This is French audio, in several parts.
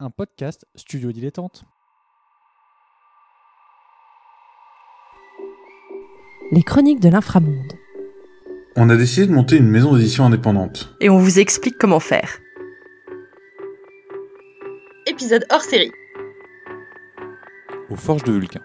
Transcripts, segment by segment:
un podcast studio dilettante. Les chroniques de l'inframonde. On a décidé de monter une maison d'édition indépendante. Et on vous explique comment faire. Épisode hors série. Aux forges de Vulcain.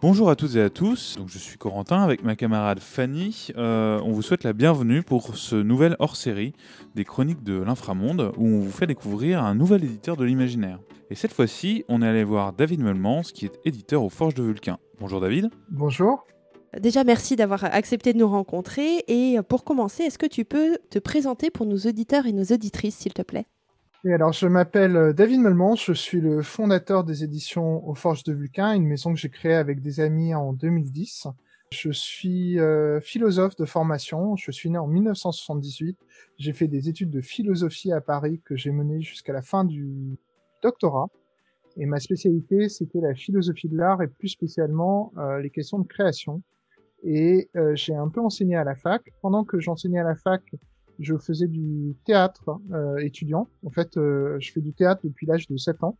Bonjour à toutes et à tous, donc je suis Corentin avec ma camarade Fanny. Euh, on vous souhaite la bienvenue pour ce nouvel hors-série des chroniques de l'inframonde où on vous fait découvrir un nouvel éditeur de l'imaginaire. Et cette fois-ci, on est allé voir David Melmans qui est éditeur aux Forges de Vulcain. Bonjour David. Bonjour. Déjà, merci d'avoir accepté de nous rencontrer. Et pour commencer, est-ce que tu peux te présenter pour nos auditeurs et nos auditrices, s'il te plaît? Et alors, je m'appelle euh, David Melmans, je suis le fondateur des éditions aux Forges de Vulcain, une maison que j'ai créée avec des amis en 2010. Je suis euh, philosophe de formation, je suis né en 1978. J'ai fait des études de philosophie à Paris que j'ai menées jusqu'à la fin du doctorat. Et ma spécialité, c'était la philosophie de l'art et plus spécialement euh, les questions de création. Et euh, j'ai un peu enseigné à la fac. Pendant que j'enseignais à la fac, je faisais du théâtre euh, étudiant. En fait, euh, je fais du théâtre depuis l'âge de 7 ans.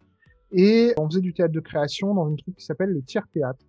Et on faisait du théâtre de création dans une truc qui s'appelle le tiers théâtre.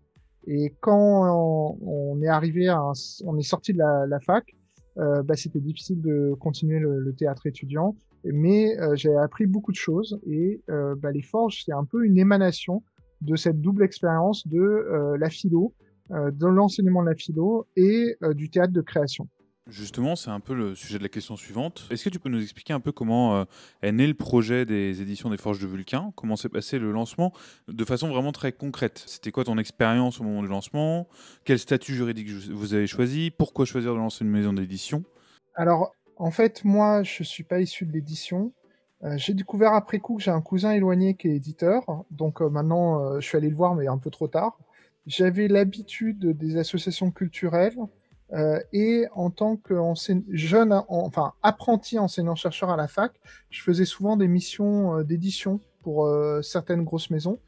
Et quand on, est arrivé à un, on est sorti de la, la fac, euh, bah, c'était difficile de continuer le, le théâtre étudiant. Mais euh, j'ai appris beaucoup de choses et euh, bah, les forges, c'est un peu une émanation de cette double expérience de euh, la philo, de l'enseignement de la philo et du théâtre de création. Justement, c'est un peu le sujet de la question suivante. Est-ce que tu peux nous expliquer un peu comment euh, est né le projet des éditions des Forges de Vulcain? Comment s'est passé le lancement de façon vraiment très concrète? C'était quoi ton expérience au moment du lancement? Quel statut juridique vous avez choisi? Pourquoi choisir de lancer une maison d'édition? Alors, en fait, moi, je suis pas issu de l'édition. Euh, j'ai découvert après coup que j'ai un cousin éloigné qui est éditeur. Donc euh, maintenant, je suis allé le voir, mais un peu trop tard. J'avais l'habitude des associations culturelles euh, et en tant que jeune, en- enfin apprenti enseignant-chercheur à la fac, je faisais souvent des missions euh, d'édition pour euh, certaines grosses maisons.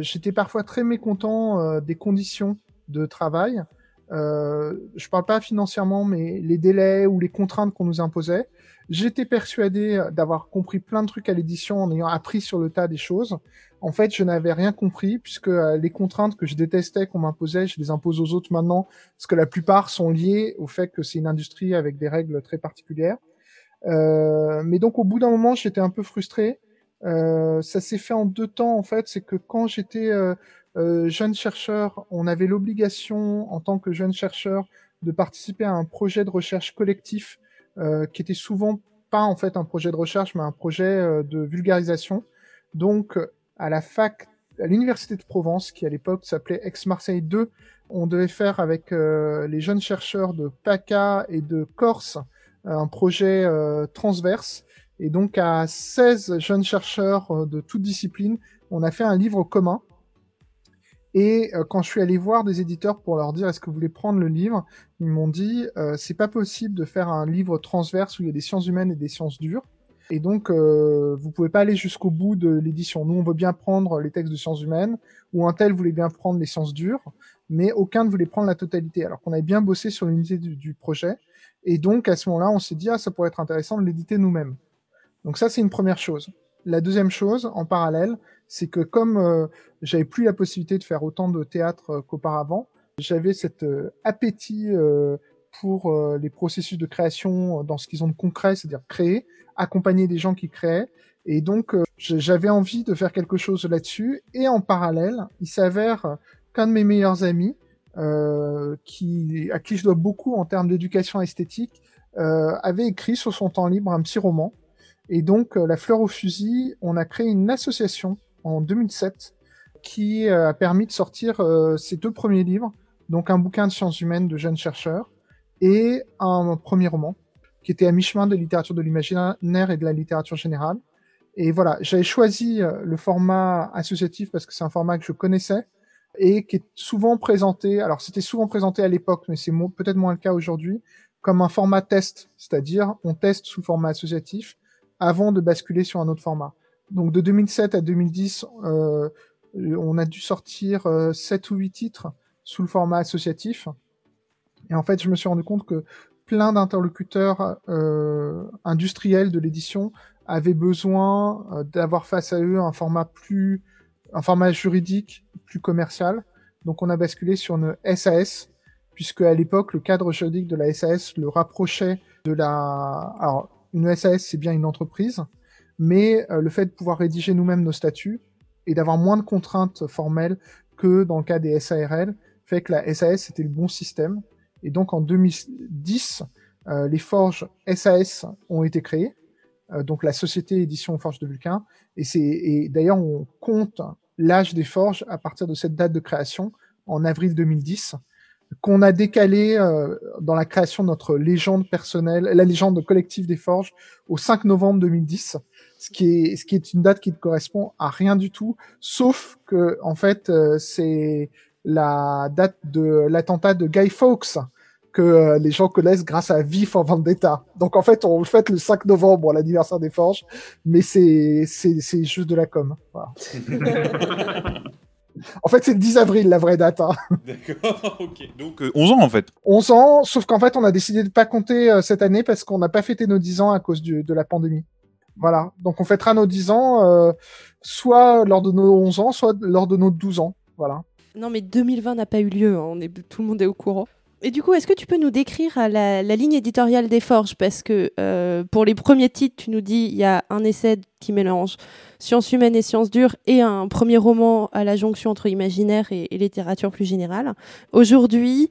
J'étais parfois très mécontent des conditions de travail. Je parle pas financièrement, mais les délais ou les contraintes qu'on nous imposait. J'étais persuadé d'avoir compris plein de trucs à l'édition en ayant appris sur le tas des choses. En fait, je n'avais rien compris puisque euh, les contraintes que je détestais qu'on m'imposait, je les impose aux autres maintenant parce que la plupart sont liées au fait que c'est une industrie avec des règles très particulières. Euh, mais donc au bout d'un moment, j'étais un peu frustré. Euh, ça s'est fait en deux temps en fait. C'est que quand j'étais euh, euh, jeune chercheur, on avait l'obligation en tant que jeune chercheur de participer à un projet de recherche collectif euh, qui était souvent pas en fait un projet de recherche, mais un projet euh, de vulgarisation. Donc à la fac, à l'université de Provence, qui à l'époque s'appelait Aix-Marseille 2, on devait faire avec euh, les jeunes chercheurs de PACA et de Corse un projet euh, transverse. Et donc à 16 jeunes chercheurs euh, de toutes disciplines, on a fait un livre commun. Et euh, quand je suis allé voir des éditeurs pour leur dire est-ce que vous voulez prendre le livre, ils m'ont dit euh, c'est pas possible de faire un livre transverse où il y a des sciences humaines et des sciences dures. Et donc euh, vous pouvez pas aller jusqu'au bout de l'édition. Nous on veut bien prendre les textes de sciences humaines ou un tel voulait bien prendre les sciences dures, mais aucun ne voulait prendre la totalité. Alors qu'on avait bien bossé sur l'unité du, du projet. Et donc à ce moment-là on s'est dit ah ça pourrait être intéressant de l'éditer nous-mêmes. Donc ça c'est une première chose. La deuxième chose, en parallèle, c'est que comme euh, j'avais plus la possibilité de faire autant de théâtre euh, qu'auparavant, j'avais cet euh, appétit euh, pour les processus de création dans ce qu'ils ont de concret, c'est-à-dire créer, accompagner des gens qui créaient. Et donc, j'avais envie de faire quelque chose là-dessus. Et en parallèle, il s'avère qu'un de mes meilleurs amis, euh, qui, à qui je dois beaucoup en termes d'éducation esthétique, euh, avait écrit sur son temps libre un petit roman. Et donc, euh, La Fleur au Fusil, on a créé une association en 2007 qui euh, a permis de sortir euh, ces deux premiers livres, donc un bouquin de sciences humaines de jeunes chercheurs et un premier roman qui était à mi-chemin de littérature de l'imaginaire et de la littérature générale. Et voilà, j'avais choisi euh, le format associatif parce que c'est un format que je connaissais et qui est souvent présenté, alors c'était souvent présenté à l'époque, mais c'est peut-être moins le cas aujourd'hui, comme un format test, c'est-à-dire on teste sous format associatif avant de basculer sur un autre format. Donc de 2007 à 2010, euh, on a dû sortir euh, 7 ou 8 titres sous le format associatif. Et en fait, je me suis rendu compte que plein d'interlocuteurs euh, industriels de l'édition avaient besoin euh, d'avoir face à eux un format plus, un format juridique plus commercial. Donc on a basculé sur une SAS, puisque à l'époque le cadre juridique de la SAS le rapprochait de la. Alors une SAS c'est bien une entreprise, mais euh, le fait de pouvoir rédiger nous-mêmes nos statuts et d'avoir moins de contraintes formelles que dans le cas des SARL fait que la SAS c'était le bon système. Et donc en 2010, euh, les forges SAS ont été créées, euh, donc la société édition Forges de Vulcain. Et c'est et d'ailleurs on compte l'âge des forges à partir de cette date de création en avril 2010 qu'on a décalé euh, dans la création de notre légende personnelle, la légende collective des forges, au 5 novembre 2010, ce qui est ce qui est une date qui ne correspond à rien du tout, sauf que en fait euh, c'est la date de l'attentat de Guy Fawkes que euh, les gens connaissent grâce à V for Vendetta. Donc en fait, on le fête le 5 novembre, l'anniversaire des Forges, mais c'est c'est c'est juste de la com. Voilà. en fait, c'est le 10 avril la vraie date. Hein. D'accord, ok. Donc euh, 11 ans en fait. 11 ans, sauf qu'en fait, on a décidé de pas compter euh, cette année parce qu'on n'a pas fêté nos 10 ans à cause du, de la pandémie. Voilà. Donc on fêtera nos 10 ans euh, soit lors de nos 11 ans, soit lors de nos 12 ans. Voilà. Non, mais 2020 n'a pas eu lieu. hein, On est, tout le monde est au courant. Et du coup, est-ce que tu peux nous décrire euh, la, ligne éditoriale des Forges? Parce que euh, pour les premiers titres, tu nous dis il y a un essai qui mélange sciences humaines et sciences dures et un premier roman à la jonction entre imaginaire et, littérature plus générale. Aujourd'hui,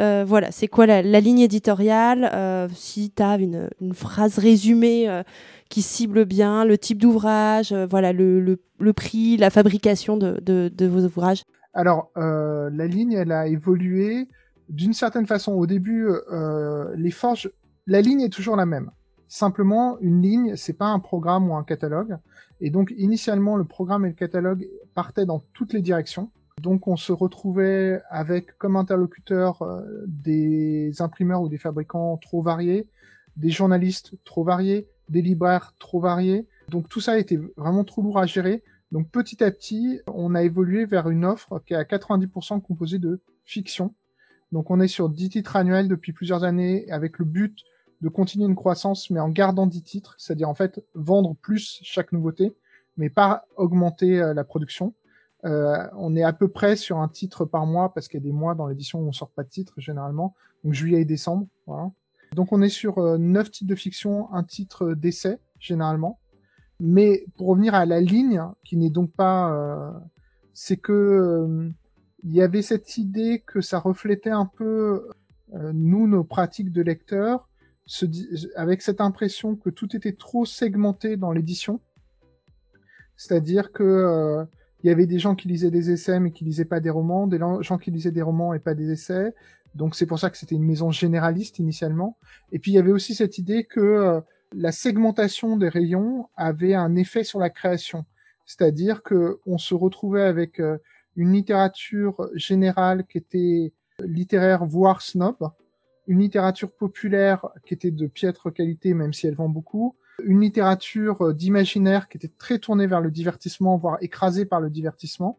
euh, voilà, c'est quoi la, ligne éditoriale? Euh, Si tu as une, une phrase résumée euh, qui cible bien le type d'ouvrage, euh, voilà, le, le, le prix, la fabrication de, de, de vos ouvrages. Alors, la ligne, elle a évolué d'une certaine façon. Au début, euh, les forges, la ligne est toujours la même. Simplement, une ligne, c'est pas un programme ou un catalogue. Et donc, initialement, le programme et le catalogue partaient dans toutes les directions. Donc, on se retrouvait avec comme interlocuteur euh, des imprimeurs ou des fabricants trop variés, des journalistes trop variés, des libraires trop variés. Donc, tout ça était vraiment trop lourd à gérer. Donc, petit à petit, on a évolué vers une offre qui est à 90% composée de fiction. Donc on est sur 10 titres annuels depuis plusieurs années avec le but de continuer une croissance mais en gardant 10 titres, c'est-à-dire en fait vendre plus chaque nouveauté mais pas augmenter euh, la production. Euh, on est à peu près sur un titre par mois parce qu'il y a des mois dans l'édition où on sort pas de titre généralement, donc juillet et décembre. Donc on est sur euh, 9 titres de fiction, un titre d'essai généralement. Mais pour revenir à la ligne, qui n'est donc pas, euh, c'est que il y avait cette idée que ça reflétait un peu euh, nous nos pratiques de lecteurs, avec cette impression que tout était trop segmenté dans l'édition. C'est-à-dire que euh, il y avait des gens qui lisaient des essais mais qui lisaient pas des romans, des gens qui lisaient des romans et pas des essais. Donc c'est pour ça que c'était une maison généraliste initialement. Et puis il y avait aussi cette idée que euh, la segmentation des rayons avait un effet sur la création. C'est-à-dire que on se retrouvait avec euh, une littérature générale qui était littéraire voire snob, une littérature populaire qui était de piètre qualité même si elle vend beaucoup, une littérature euh, d'imaginaire qui était très tournée vers le divertissement voire écrasée par le divertissement.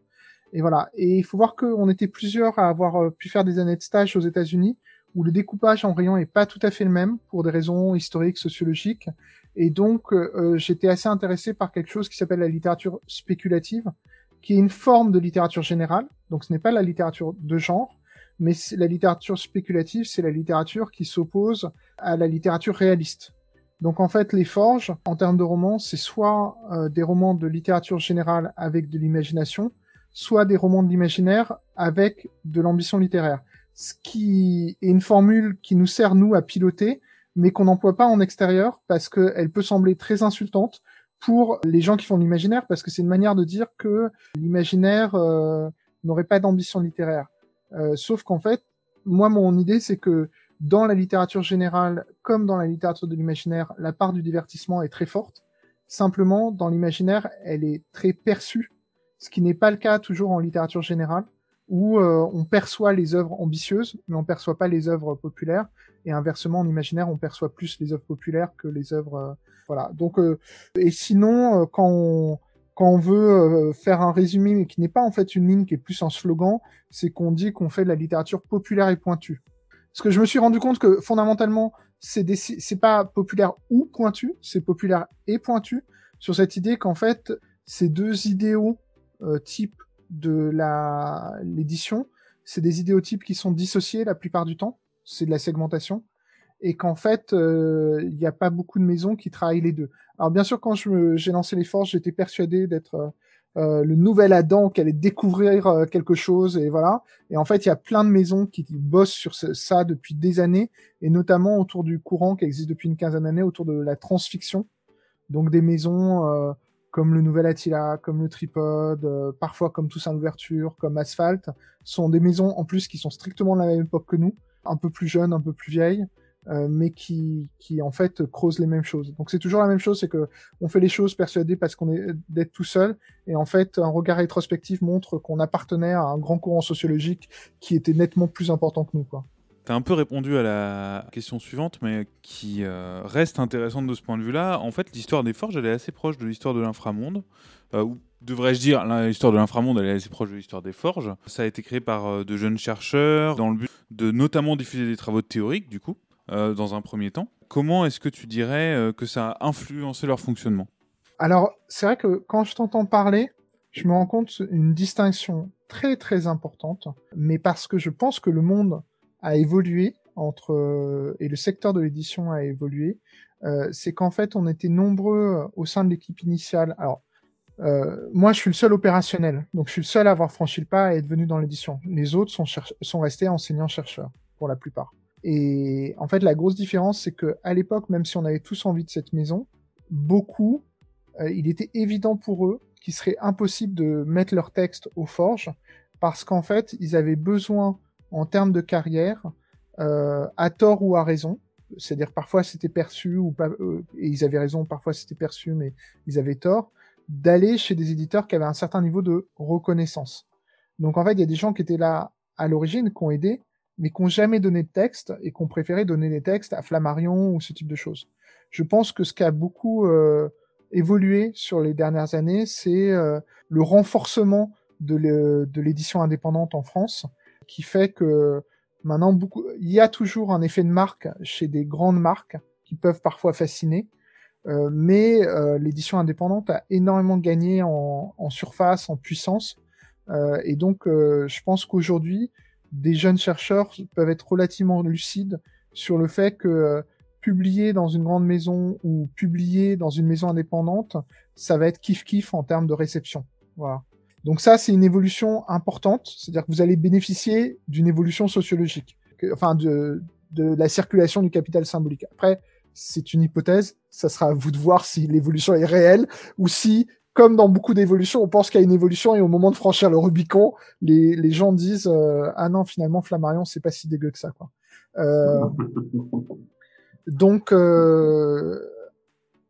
Et voilà. Et il faut voir qu'on était plusieurs à avoir euh, pu faire des années de stage aux États-Unis où le découpage en rayons est pas tout à fait le même pour des raisons historiques, sociologiques. Et donc, euh, j'étais assez intéressé par quelque chose qui s'appelle la littérature spéculative, qui est une forme de littérature générale. Donc, ce n'est pas la littérature de genre, mais la littérature spéculative, c'est la littérature qui s'oppose à la littérature réaliste. Donc, en fait, les forges, en termes de romans, c'est soit euh, des romans de littérature générale avec de l'imagination, soit des romans de l'imaginaire avec de l'ambition littéraire. Ce qui est une formule qui nous sert, nous, à piloter, mais qu'on n'emploie pas en extérieur parce qu'elle peut sembler très insultante pour les gens qui font l'imaginaire, parce que c'est une manière de dire que l'imaginaire euh, n'aurait pas d'ambition littéraire. Euh, sauf qu'en fait, moi, mon idée, c'est que dans la littérature générale, comme dans la littérature de l'imaginaire, la part du divertissement est très forte. Simplement, dans l'imaginaire, elle est très perçue, ce qui n'est pas le cas toujours en littérature générale, où euh, on perçoit les œuvres ambitieuses, mais on perçoit pas les œuvres populaires. Et inversement, en imaginaire, on perçoit plus les œuvres populaires que les œuvres. euh, voilà. Donc, euh, et sinon, euh, quand on quand on veut euh, faire un résumé, mais qui n'est pas en fait une ligne qui est plus un slogan, c'est qu'on dit qu'on fait de la littérature populaire et pointue. Parce que je me suis rendu compte que fondamentalement, c'est c'est pas populaire ou pointu, c'est populaire et pointu sur cette idée qu'en fait, ces deux idéaux euh, types de l'édition, c'est des idéotypes qui sont dissociés la plupart du temps. C'est de la segmentation et qu'en fait, euh, il n'y a pas beaucoup de maisons qui travaillent les deux. Alors bien sûr, quand j'ai lancé les forces, j'étais persuadé d'être euh, euh, le nouvel Adam qui allait découvrir euh, quelque chose et voilà. Et en fait, il y a plein de maisons qui, bossent sur ça depuis des années et notamment autour du courant qui existe depuis une quinzaine d'années autour de la transfiction. Donc des maisons euh, comme le Nouvel Attila, comme le Tripode, parfois comme Toussaint l'ouverture, comme Asphalt, sont des maisons en plus qui sont strictement de la même époque que nous, un peu plus jeunes, un peu plus vieilles, euh, mais qui, qui en fait creusent les mêmes choses. Donc c'est toujours la même chose, c'est que on fait les choses persuadés parce qu'on est d'être tout seul, et en fait un regard rétrospectif montre qu'on appartenait à un grand courant sociologique qui était nettement plus important que nous, quoi. Tu as un peu répondu à la question suivante, mais qui euh, reste intéressante de ce point de vue-là. En fait, l'histoire des forges, elle est assez proche de l'histoire de l'inframonde. Euh, ou devrais-je dire, l'histoire de l'inframonde, elle est assez proche de l'histoire des forges. Ça a été créé par de jeunes chercheurs dans le but de notamment diffuser des travaux théoriques, du coup. Euh, dans un premier temps. Comment est-ce que tu dirais euh, que ça a influencé leur fonctionnement? Alors, c'est vrai que quand je t'entends parler, je me rends compte une distinction très très importante, mais parce que je pense que le monde a évolué entre euh, et le secteur de l'édition a évolué, c'est qu'en fait on était nombreux au sein de l'équipe initiale. Alors moi, je suis le seul opérationnel, donc je suis le seul à avoir franchi le pas et être venu dans l'édition. Les autres sont, sont restés enseignants-chercheurs, pour la plupart. Et en fait, la grosse différence, c'est que à l'époque, même si on avait tous envie de cette maison, beaucoup, euh, il était évident pour eux qu'il serait impossible de mettre leur texte aux forges parce qu'en fait, ils avaient besoin, en termes de carrière, euh, à tort ou à raison, c'est-à-dire parfois c'était perçu ou euh, et ils avaient raison, parfois c'était perçu, mais ils avaient tort, d'aller chez des éditeurs qui avaient un certain niveau de reconnaissance. Donc en fait, il y a des gens qui étaient là à l'origine, qui ont aidé, mais qui n'ont jamais donné de texte et qui ont préféré donner des textes à Flammarion ou ce type de choses. Je pense que ce qui a beaucoup euh, évolué sur les dernières années, c'est le renforcement de l'édition indépendante en France, qui fait que maintenant, beaucoup, il y a toujours un effet de marque chez des grandes marques qui peuvent parfois fasciner, euh, mais l'édition indépendante a énormément gagné en, surface, en puissance, et donc je pense qu'aujourd'hui, des jeunes chercheurs peuvent être relativement lucides sur le fait que euh, publier dans une grande maison ou publier dans une maison indépendante, ça va être kiff-kiff en termes de réception. Voilà. Donc ça, c'est une évolution importante, c'est-à-dire que vous allez bénéficier d'une évolution sociologique, enfin de, de la circulation du capital symbolique. Après, c'est une hypothèse, ça sera à vous de voir si l'évolution est réelle ou si comme dans beaucoup d'évolutions, on pense qu'il y a une évolution et au moment de franchir le Rubicon, les, les gens disent euh, ah non finalement Flammarion c'est pas si dégueu que ça quoi. Euh, donc euh,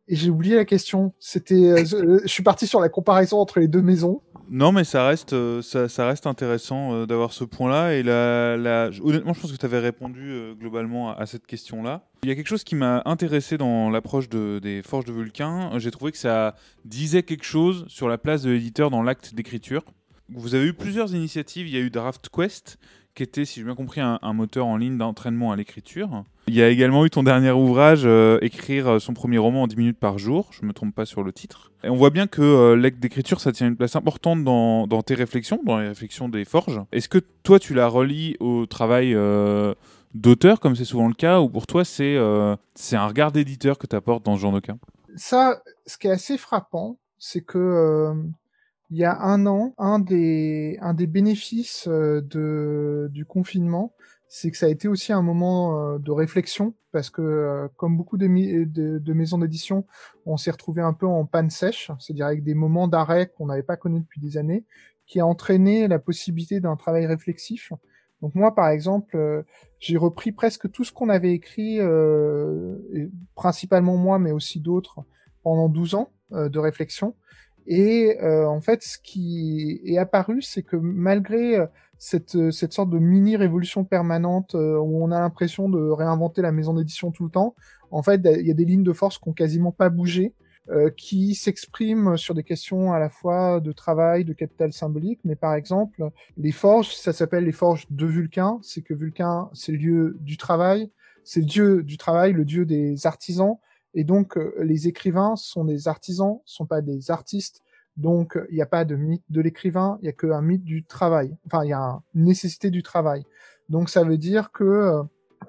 et j'ai oublié la question. C'était, je suis parti sur la comparaison entre les deux maisons. Non, mais ça reste, euh, ça, reste intéressant euh, d'avoir ce point-là. Et la, honnêtement, je pense que tu avais répondu euh, globalement à, cette question-là. Il y a quelque chose qui m'a intéressé dans l'approche des Forges de Vulcain. J'ai trouvé que ça disait quelque chose sur la place de l'éditeur dans l'acte d'écriture. Vous avez eu plusieurs initiatives. Il y a eu Draft Quest, qui était, si j'ai bien compris, un, moteur en ligne d'entraînement à l'écriture. Il y a également eu ton dernier ouvrage, euh, Écrire son premier roman en 10 minutes par jour, je ne me trompe pas sur le titre. Et on voit bien que euh, l'acte d'écriture, ça tient une place importante dans, tes réflexions, dans les réflexions des forges. Est-ce que toi, tu la relis au travail euh, d'auteur, comme c'est souvent le cas, ou pour toi, c'est c'est un regard d'éditeur que tu apportes dans ce genre de cas? Ça, ce qui est assez frappant, c'est que il y a un an, un des, un des bénéfices euh, de, du confinement, c'est que ça a été aussi un moment euh, de réflexion, parce que euh, comme beaucoup de, de, maisons d'édition, on s'est retrouvé un peu en panne sèche, c'est-à-dire avec des moments d'arrêt qu'on n'avait pas connus depuis des années, qui a entraîné la possibilité d'un travail réflexif. Donc moi, par exemple, j'ai repris presque tout ce qu'on avait écrit, principalement moi, mais aussi d'autres, pendant 12 ans de réflexion. Et euh, en fait, ce qui est apparu, c'est que malgré euh, cette, euh, cette sorte de mini révolution permanente où on a l'impression de réinventer la maison d'édition tout le temps, en fait, il y a des lignes de force qui ont quasiment pas bougé. euh, qui s'expriment sur des questions à la fois de travail, de capital symbolique, mais par exemple, les forges, ça s'appelle les forges de Vulcain, c'est que Vulcain, c'est le lieu du travail, c'est le dieu du travail, le dieu des artisans, et donc euh, les écrivains sont des artisans, sont pas des artistes, donc il n'y a pas de mythe de l'écrivain, il y a qu'un mythe du travail, enfin il y a une nécessité du travail. Donc ça veut dire que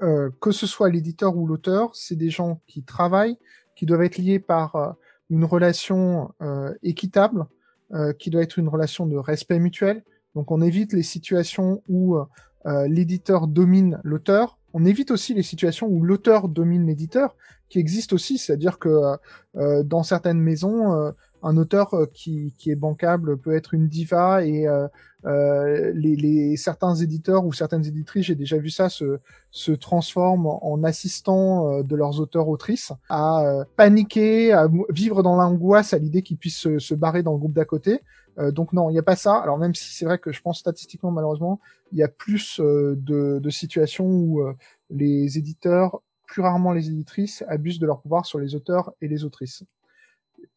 euh, que ce soit l'éditeur ou l'auteur, c'est des gens qui travaillent, qui doivent être liés par une relation euh, équitable, euh, qui doit être une relation de respect mutuel. Donc on évite les situations où euh, l'éditeur domine l'auteur. On évite aussi les situations où l'auteur domine l'éditeur, qui existent aussi, c'est-à-dire que dans certaines maisons, un auteur qui, est bancable peut être une diva et euh, les, certains éditeurs ou certaines éditrices, j'ai déjà vu ça, se, se transforment en assistants euh, de leurs auteurs-autrices, à euh, paniquer, à vivre dans l'angoisse à l'idée qu'ils puissent se, se, barrer dans le groupe d'à côté. Donc non, il n'y a pas ça. Alors même si c'est vrai que je pense statistiquement, malheureusement, il y a plus de, de, situations où les éditeurs, plus rarement les éditrices, abusent de leur pouvoir sur les auteurs et les autrices,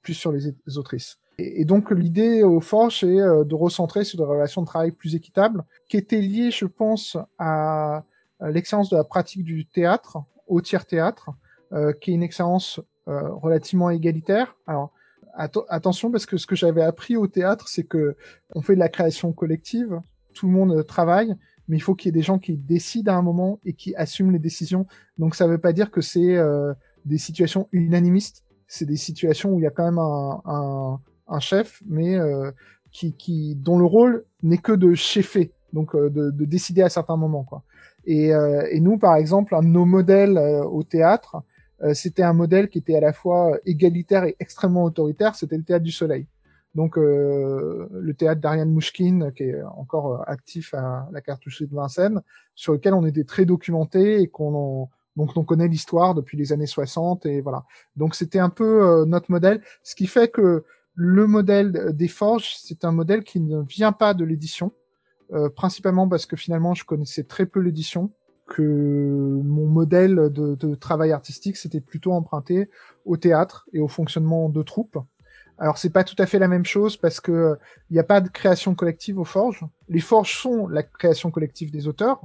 plus sur les, autrices. Et, donc l'idée au Forge, c'est euh, de recentrer sur des relations de travail plus équitables, qui étaient liées, je pense, à, l'excellence de la pratique du théâtre, au tiers théâtre, euh, qui est une excellence euh, relativement égalitaire. Alors attention parce que ce que j'avais appris au théâtre, c'est que on fait de la création collective, tout le monde travaille, mais il faut qu'il y ait des gens qui décident à un moment et qui assument les décisions. Donc ça ne veut pas dire que c'est des situations unanimistes, c'est des situations où il y a quand même un, un, un chef, mais euh, qui, qui, dont le rôle n'est que de chefer, donc euh, de, de, décider à certains moments. Quoi. Et, euh, et nous, par exemple, nos modèles au théâtre, c'était un modèle qui était à la fois égalitaire et extrêmement autoritaire, c'était le théâtre du soleil. Donc le théâtre d'Ariane Mouchkine, qui est encore actif à la cartoucherie de Vincennes, sur lequel on était très documenté et qu'on donc on connaît l'histoire depuis les années 60 et voilà. Donc c'était un peu notre modèle, ce qui fait que le modèle des forges, c'est un modèle qui ne vient pas de l'édition, euh, principalement parce que finalement je connaissais très peu l'édition, que mon modèle de, travail artistique c'était plutôt emprunté au théâtre et au fonctionnement de troupes. Alors c'est pas tout à fait la même chose parce que il n'y a pas de création collective aux forges. Les forges sont la création collective des auteurs,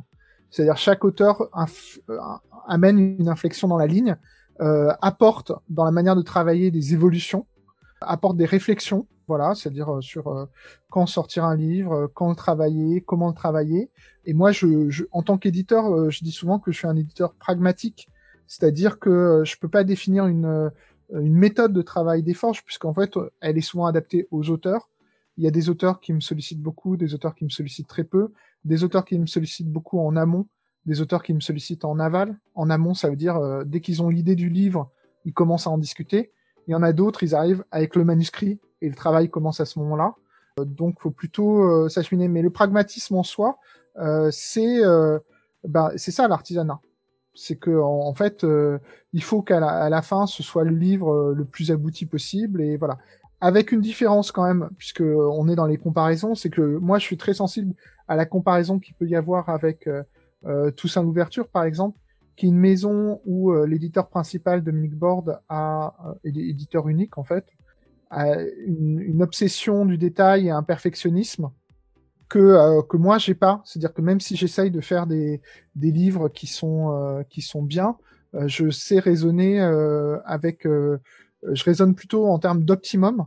c'est-à-dire chaque auteur euh, amène une inflexion dans la ligne, euh, apporte dans la manière de travailler des évolutions apporte des réflexions, voilà, c'est-à-dire euh, sur euh, quand sortir un livre, euh, quand le travailler, comment le travailler. Et moi, je, en tant qu'éditeur, je dis souvent que je suis un éditeur pragmatique, c'est-à-dire que je peux pas définir une, une méthode de travail des forges, puisqu'en fait, elle est souvent adaptée aux auteurs. Il y a des auteurs qui me sollicitent beaucoup, des auteurs qui me sollicitent très peu, des auteurs qui me sollicitent beaucoup en amont, des auteurs qui me sollicitent en aval. En amont, ça veut dire dès qu'ils ont l'idée du livre, ils commencent à en discuter. Il y en a d'autres, ils arrivent avec le manuscrit et le travail commence à ce moment-là. Euh, donc, faut plutôt euh, s'acheminer. Mais le pragmatisme en soi, euh, c'est bah, c'est ça l'artisanat. C'est que en, fait, il faut qu'à la, la, fin, ce soit le livre le plus abouti possible et voilà. Avec une différence quand même, puisque on est dans les comparaisons, c'est que moi, je suis très sensible à la comparaison qu'il peut y avoir avec Toussaint l'ouverture, par exemple qui est une maison où euh, l'éditeur principal, Dominique Borde, a, euh, éditeur unique en fait, une, une, obsession du détail et un perfectionnisme que, euh, que moi j'ai pas. C'est-à-dire que même si j'essaye de faire des, des livres qui sont, euh, qui sont bien, je sais raisonner avec... je raisonne plutôt en termes d'optimum.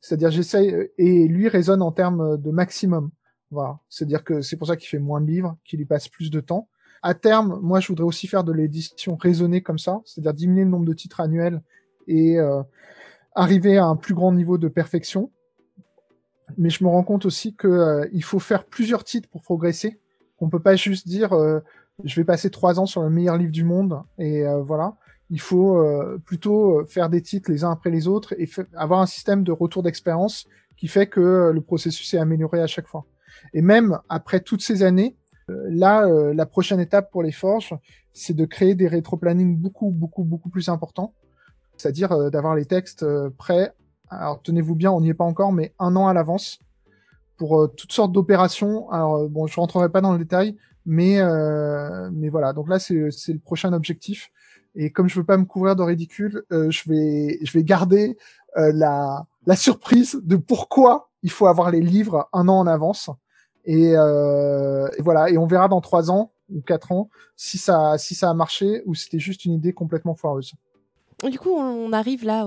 C'est-à-dire j'essaye... Et lui raisonne en termes de maximum. Voilà. C'est-à-dire que c'est pour ça qu'il fait moins de livres, qu'il y passe plus de temps. À terme, moi, je voudrais aussi faire de l'édition raisonnée comme ça, c'est-à-dire diminuer le nombre de titres annuels et euh, arriver à un plus grand niveau de perfection. Mais je me rends compte aussi qu'il euh, faut faire plusieurs titres pour progresser. On peut pas juste dire euh, je vais passer trois ans sur le meilleur livre du monde et voilà. Il faut plutôt faire des titres les uns après les autres et avoir un système de retour d'expérience qui fait que le processus est amélioré à chaque fois. Et même après toutes ces années, là, euh, la prochaine étape pour les forges, c'est de créer des rétro-planning beaucoup, beaucoup, beaucoup plus importants. C'est-à-dire euh, d'avoir les textes euh, prêts. Alors, tenez-vous bien, on n'y est pas encore, mais un an à l'avance pour toutes sortes d'opérations. Alors, bon, je rentrerai pas dans le détail, mais, mais voilà. Donc là, c'est le prochain objectif. Et comme je veux pas me couvrir de ridicule, je vais je vais garder euh, la, la surprise de pourquoi il faut avoir les livres un an en avance. Et, euh, et voilà, et on verra dans trois ans ou quatre ans si ça, si ça a marché ou c'était juste une idée complètement foireuse. Du coup, on arrive là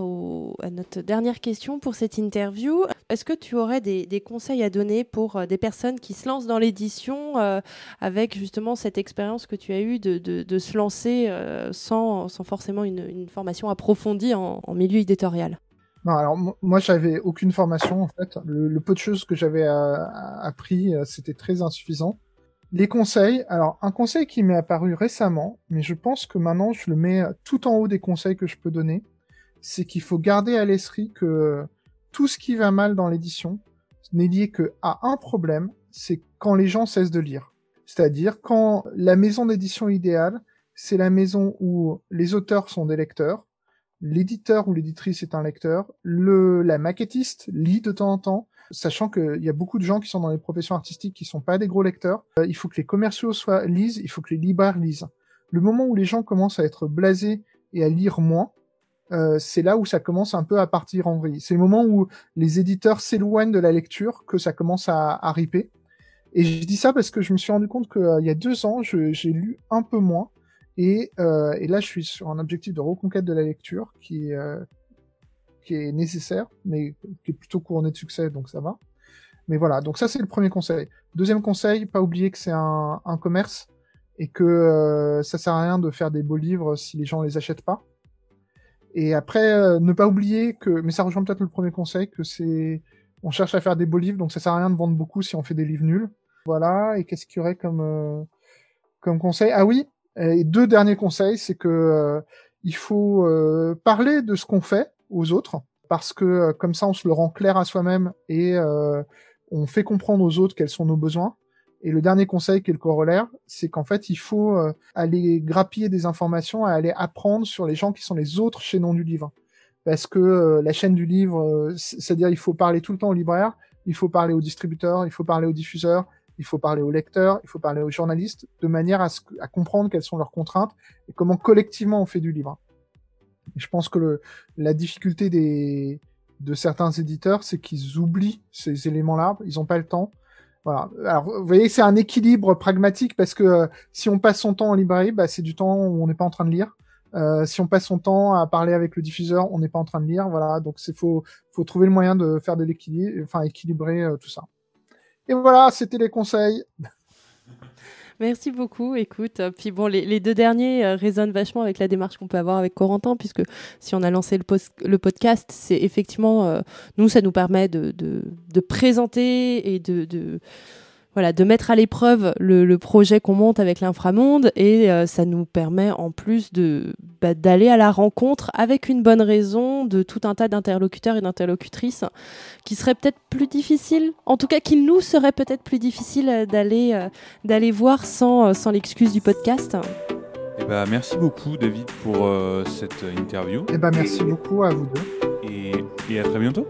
à notre dernière question pour cette interview. Est-ce que tu aurais des, conseils à donner pour euh, des personnes qui se lancent dans l'édition euh, avec justement cette expérience que tu as eue de, se lancer euh, sans, forcément une, formation approfondie en, milieu éditorial? Alors moi j'avais aucune formation en fait. Le, peu de choses que j'avais appris, c'était très insuffisant. Les conseils, alors un conseil qui m'est apparu récemment, mais je pense que maintenant je le mets tout en haut des conseils que je peux donner, c'est qu'il faut garder à l'esprit que tout ce qui va mal dans l'édition n'est lié que à un problème, c'est quand les gens cessent de lire. C'est-à-dire quand la maison d'édition idéale, c'est la maison où les auteurs sont des lecteurs, l'éditeur ou l'éditrice est un lecteur, le, la maquettiste lit de temps en temps, sachant qu'il y a beaucoup de gens qui sont dans les professions artistiques qui sont pas des gros lecteurs. Euh, il faut que les commerciaux soient lisent, il faut que les libraires lisent. Le moment où les gens commencent à être blasés et à lire moins, euh, c'est là où ça commence un peu à partir en vrille. C'est le moment où les éditeurs s'éloignent de la lecture que ça commence à, à riper. Et je dis ça parce que je me suis rendu compte qu'il euh, y a deux ans, j'ai lu un peu moins. Et, euh, et, là, je suis sur un objectif de reconquête de la lecture qui, euh, qui est nécessaire, mais qui est plutôt couronné de succès, donc ça va. Mais voilà, donc ça c'est le premier conseil. Deuxième conseil, pas oublier que c'est un, un, commerce et que euh, ça sert à rien de faire des beaux livres si les gens les achètent pas. Et après, euh, ne pas oublier que, mais ça rejoint peut-être le premier conseil, que c'est, on cherche à faire des beaux livres, donc ça sert à rien de vendre beaucoup si on fait des livres nuls. Voilà. Et qu'est-ce qu'il y aurait comme euh, comme conseil? Ah oui. Et deux derniers conseils, c'est que euh, il faut parler de ce qu'on fait aux autres parce que comme ça on se le rend clair à soi-même et euh, on fait comprendre aux autres quels sont nos besoins. Et le dernier conseil qui est le corollaire, c'est qu'en fait il faut euh, aller grappiller des informations, aller apprendre sur les gens qui sont les autres chaînons du livre. Parce que euh, la chaîne du livre, c'est-à-dire il faut parler tout le temps aux libraires, il faut parler aux distributeurs, il faut parler aux diffuseurs, il faut parler aux lecteurs, il faut parler aux journalistes, de manière à, ce, à comprendre quelles sont leurs contraintes et comment collectivement on fait du livre. Je pense que la difficulté des, de certains éditeurs, c'est qu'ils oublient ces éléments-là, ils n'ont pas le temps. Voilà. Alors, vous voyez, c'est un équilibre pragmatique parce que euh, si on passe son temps en librairie, bah, c'est du temps où on n'est pas en train de lire. Euh, si on passe son temps à parler avec le diffuseur, on n'est pas en train de lire. Voilà. Donc, c'est faut, faut trouver le moyen de faire de l'équilibre, enfin, équilibrer euh, tout ça. Et voilà, c'était les conseils. Merci beaucoup. Écoute, puis bon, les, deux derniers euh, résonnent vachement avec la démarche qu'on peut avoir avec Corentin, puisque si on a lancé le, podcast, c'est effectivement, euh, nous, ça nous permet de, présenter et de voilà, de mettre à l'épreuve le, le, projet qu'on monte avec l'inframonde et euh, ça nous permet en plus de bah, d'aller à la rencontre avec une bonne raison de tout un tas d'interlocuteurs et d'interlocutrices qui seraient peut-être plus difficiles, en tout cas qui nous seraient peut-être plus difficiles d'aller euh, d'aller voir sans, euh, sans l'excuse du podcast. Eh ben, merci beaucoup David pour euh, cette interview. Eh ben, merci beaucoup à vous deux. Et, et à très bientôt.